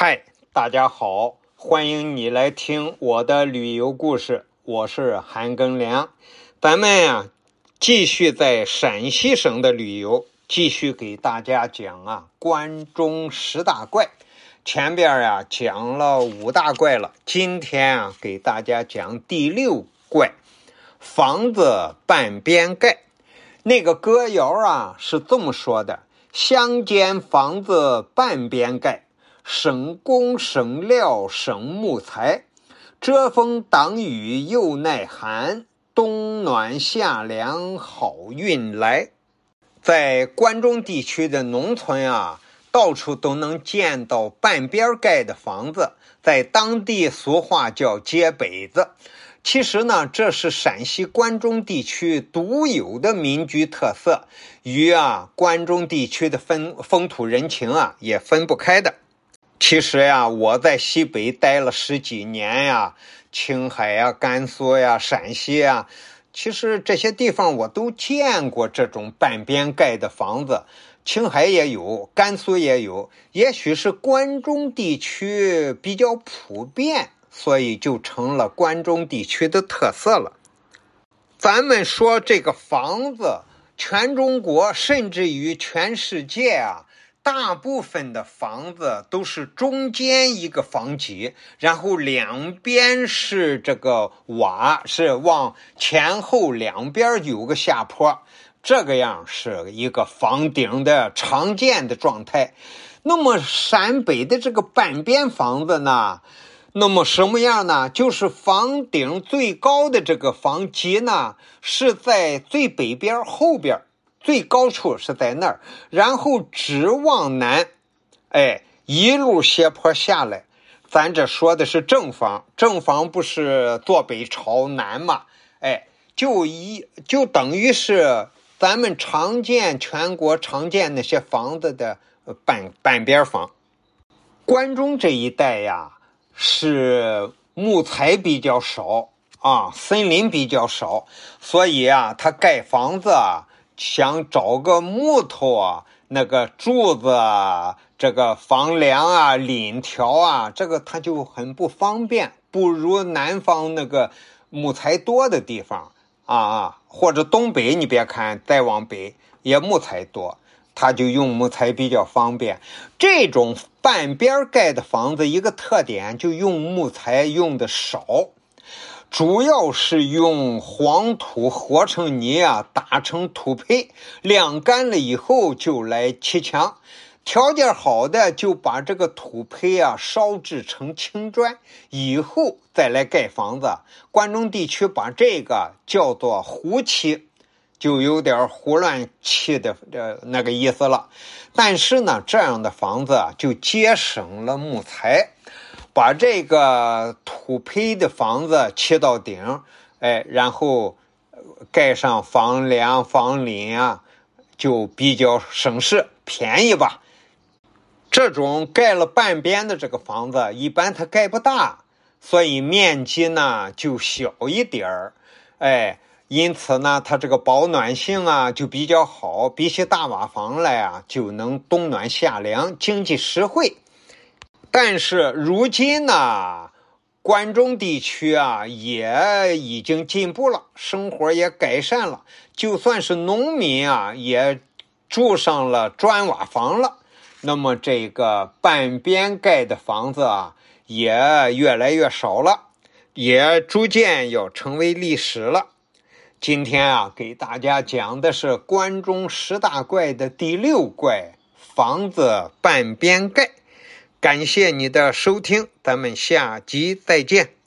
嗨，大家好，欢迎你来听我的旅游故事，我是韩庚良。咱们呀，继续在陕西省的旅游，继续给大家讲啊关中十大怪。前边呀讲了五大怪了，今天啊给大家讲第六怪，房子半边盖。那个歌谣啊是这么说的：乡间房子半边盖。省工省料省木材，遮风挡雨又耐寒，冬暖夏凉好运来。在关中地区的农村啊，到处都能见到半边盖的房子，在当地俗话叫“街北子”。其实呢，这是陕西关中地区独有的民居特色，与啊关中地区的风风土人情啊也分不开的。其实呀，我在西北待了十几年呀，青海呀、甘肃呀、陕西呀，其实这些地方我都见过这种半边盖的房子。青海也有，甘肃也有，也许是关中地区比较普遍，所以就成了关中地区的特色了。咱们说这个房子，全中国甚至于全世界啊。大部分的房子都是中间一个房脊，然后两边是这个瓦，是往前后两边有个下坡，这个样是一个房顶的常见的状态。那么陕北的这个半边房子呢？那么什么样呢？就是房顶最高的这个房脊呢，是在最北边后边。最高处是在那儿，然后直往南，哎，一路斜坡下来。咱这说的是正房，正房不是坐北朝南嘛？哎，就一就等于是咱们常见全国常见那些房子的半半边房。关中这一带呀，是木材比较少啊，森林比较少，所以啊，它盖房子啊。想找个木头啊，那个柱子啊，这个房梁啊、檩条啊，这个它就很不方便，不如南方那个木材多的地方啊啊，或者东北，你别看再往北也木材多，它就用木材比较方便。这种半边盖的房子一个特点，就用木材用的少。主要是用黄土和成泥啊，打成土坯，晾干了以后就来砌墙。条件好的就把这个土坯啊烧制成青砖，以后再来盖房子。关中地区把这个叫做胡砌，就有点胡乱砌的这那个意思了。但是呢，这样的房子就节省了木材。把这个土坯的房子砌到顶，哎，然后盖上房梁、房檩啊，就比较省事、便宜吧。这种盖了半边的这个房子，一般它盖不大，所以面积呢就小一点儿，哎，因此呢，它这个保暖性啊就比较好，比起大瓦房来啊，就能冬暖夏凉，经济实惠。但是如今呢，关中地区啊也已经进步了，生活也改善了。就算是农民啊，也住上了砖瓦房了。那么这个半边盖的房子啊，也越来越少了，也逐渐要成为历史了。今天啊，给大家讲的是关中十大怪的第六怪——房子半边盖。感谢你的收听，咱们下集再见。